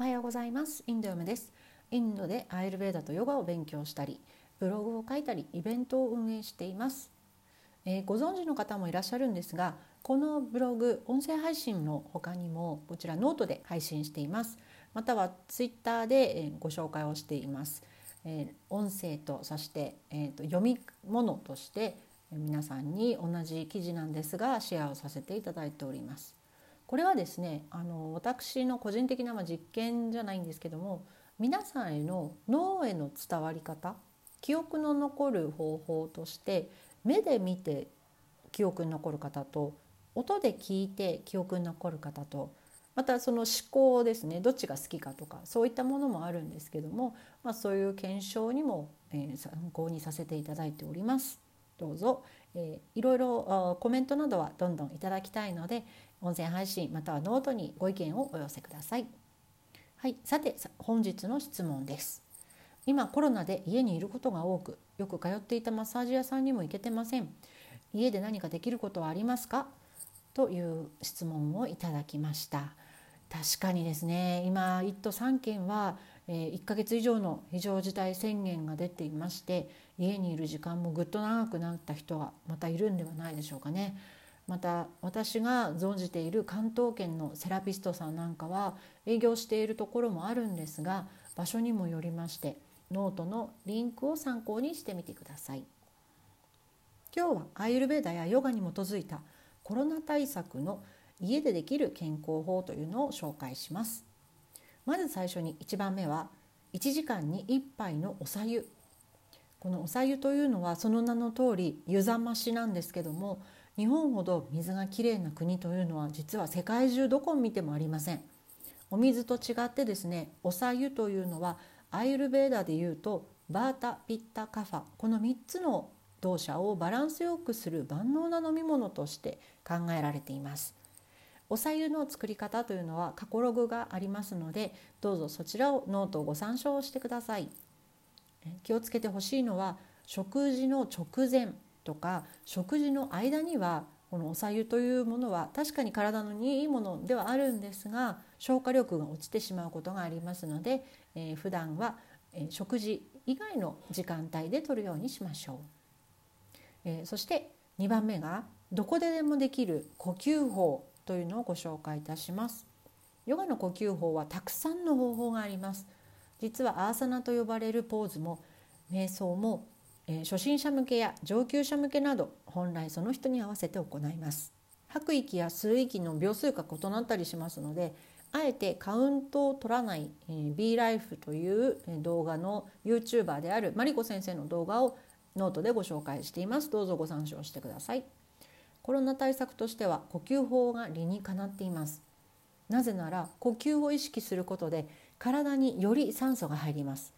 おはようございます。インド嫁です。インドでアーユルヴェーダとヨガを勉強したりブログを書いたりイベントを運営しています、えー、ご存知の方もいらっしゃるんですがこのブログ音声配信の他にもこちらノートで配信しています。またはツイッターでご紹介をしています、えー、音声とそして、えーと、読み物として皆さんに同じ記事なんですがシェアをさせていただいております。これはですねあの私の個人的な、実験じゃないんですけども皆さんへの脳への伝わり方記憶の残る方法として目で見て記憶に残る方と音で聞いて記憶に残る方とまたその思考ですねどっちが好きかとかそういったものもあるんですけども、まあ、そういう検証にも、え参考にさせていただいております。どうぞ、えー、いろいろコメントなどはどんどんいただきたいので音声配信またはノートにご意見をお寄せください。はい、さて本日の質問です。今コロナで家にいることが多くよく通っていたマッサージ屋さんにも行けてません。家で何かできることはありますか？という質問をいただきました。確かにですね今1都3県は1ヶ月以上の非常事態宣言が出ていまして家にいる時間もぐっと長くなった人がまたいるんではないでしょうかね。また私が存じている関東圏のセラピストさんなんかは営業しているところもあるんですが場所にもよりましてノートのリンクを参考にしてみてください。今日はアーユルヴェーダやヨガに基づいたコロナ対策の家でできる健康法というのを紹介します。まず最初に1番目は1時間に1杯のおさゆこのおさゆというのはその名の通り湯冷ましなんですけども日本ほど水がきれいな国というのは実は世界中どこを見てもありません。お水と違ってですねおさゆというのはアイルベーダでいうとバータピッタカファ。この3つの動作をバランスよくする万能な飲み物として考えられています。おさゆの作り方というのは過去ログがありますのでどうぞそちらをノートをご参照してください。気をつけてほしいのは食事の直前。とか食事の間にはこのおさゆというものは確かに体のにいいものではあるんですが消化力が落ちてしまうことがありますので、えー、普段は、食事以外の時間帯で取るようにしましょう。えー、そして2番目がどこででもできる呼吸法というのをご紹介いたします。ヨガの呼吸法はたくさんの方法があります。実はアーサナと呼ばれるポーズも瞑想もえ初心者向けや上級者向けなど本来その人に合わせて行います。吐く息や吸う息の秒数が異なったりしますのであえてカウントを取らない、えー、B ライフという動画の YouTuber であるマリコ先生の動画をノートでご紹介しています。どうぞご参照してください。コロナ対策としては呼吸法が理にかなっています。なぜなら呼吸を意識することで体により酸素が入ります。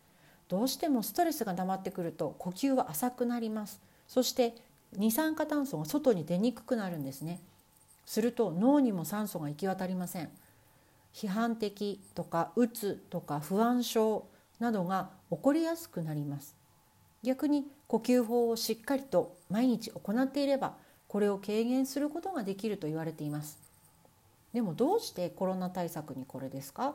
どうしてもストレスが溜まってくると呼吸は浅くなります。そして二酸化炭素が外に出にくくなるんですね。すると脳にも酸素が行き渡りません。批判的とかうつとか不安症などが起こりやすくなります。逆に呼吸法をしっかりと毎日行っていればこれを軽減することができると言われています。でもどうしてコロナ対策にこれですか？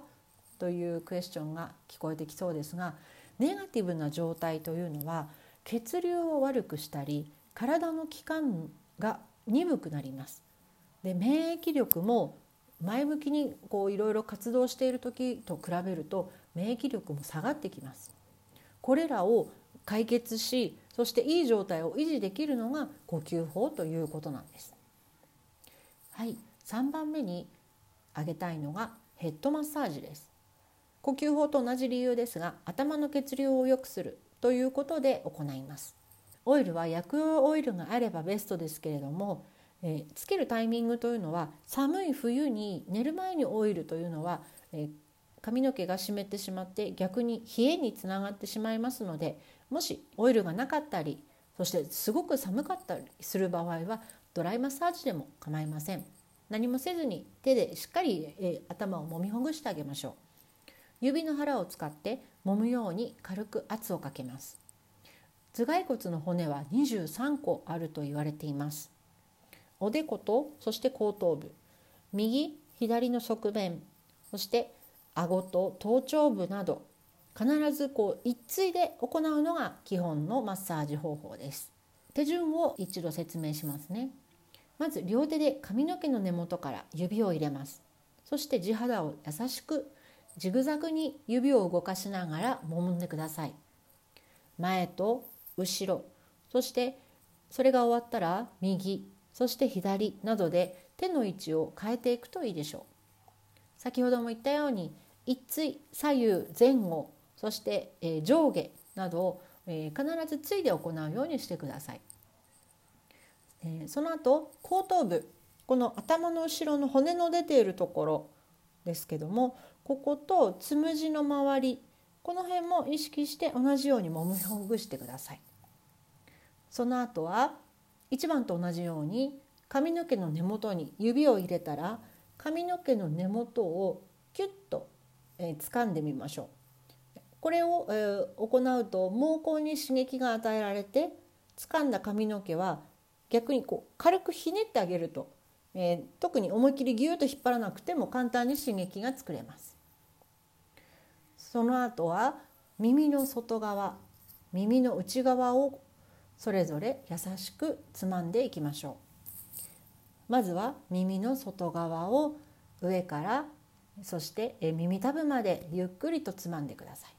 というクエスチョンが聞こえてきそうですがネガティブな状態というのは血流を悪くしたり体の器官が鈍くなります。で免疫力も前向きにこういろいろ活動している時と比べると免疫力も下がってきます。これらを解決しそしていい状態を維持できるのが呼吸法ということなんです。はい、3番目に挙げたいのがヘッドマッサージです。呼吸法と同じ理由ですが頭の血流を良くするということで行います。オイルは薬用オイルがあればベストですけれども、え、つけるタイミングというのは寒い冬に寝る前にオイルというのは、え、髪の毛が湿ってしまって逆に冷えにつながってしまいますのでもしオイルがなかったりそしてすごく寒かったりする場合はドライマッサージでも構いません。何もせずに手でしっかり、え、頭を揉みほぐしてあげましょう。指の腹を使って揉むように軽く圧をかけます。頭蓋骨の骨は23個あると言われています。おでことそして後頭部。右左の側面。そして顎と頭頂部など。必ずこう一対で行うのが基本のマッサージ方法です。手順を一度説明しますね。まず両手で髪の毛の根元から指を入れます。そして地肌を優しくジグザグに指を動かしながら揉んでください。前と後ろそしてそれが終わったら右そして左などで手の位置を変えていくといいでしょう。先ほども言ったように一対左右前後そして、え上下などを、え必ずついで行うようにしてください、えその後後頭部この頭の後ろの骨の出ているところですけどもこことつむじの周りこの辺も意識して同じようにもみほぐしてください。その後は1番と同じように髪の毛の根元に指を入れたら髪の毛の根元をキュッと、えー、掴んでみましょう。これを、えー、行うと毛根に刺激が与えられて掴んだ髪の毛は逆にこう軽くひねってあげるとえー、特に思いっきりギューと引っ張らなくても簡単に刺激が作れます。その後は耳の外側耳の内側をそれぞれ優しくつまんでいきましょう。まずは耳の外側を上からそして耳たぶまでゆっくりとつまんでください。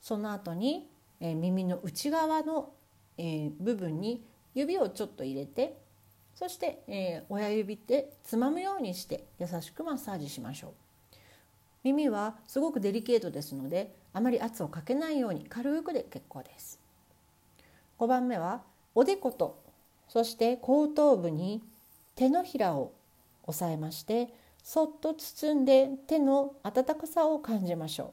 その後に耳の内側の部分に指をちょっと入れてそして、えー、親指でつまむようにして優しくマッサージしましょう。耳はすごくデリケートですのであまり圧をかけないように軽くで結構です。5番目はおでことそして後頭部に手のひらを押さえましてそっと包んで手の温かさを感じましょう。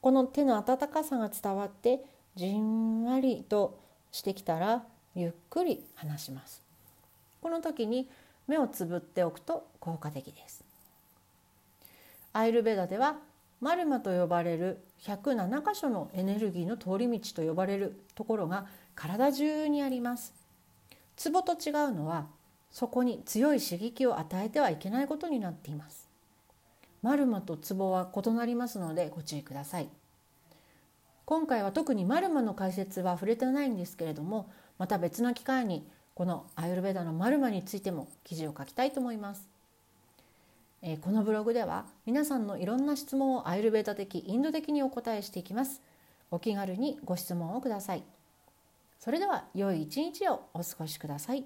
この手の温かさが伝わってじんわりとしてきたらゆっくり離します。この時に目をつぶっておくと効果的です。アイルベダではマルマと呼ばれる107箇所のエネルギーの通り道と呼ばれるところが体中にあります。ツボと違うのはそこに強い刺激を与えてはいけないことになっています。マルマとツボは異なりますのでご注意ください。今回は特にマルマの解説は触れてないんですけれどもまた別の機会にこのアユルベダのマルマについても記事を書きたいと思います。えー、このブログでは皆さんのいろんな質問をアイルベーダ的インド的にお答えしていきます。お気軽にご質問をください。それでは良い一日をお過ごしください。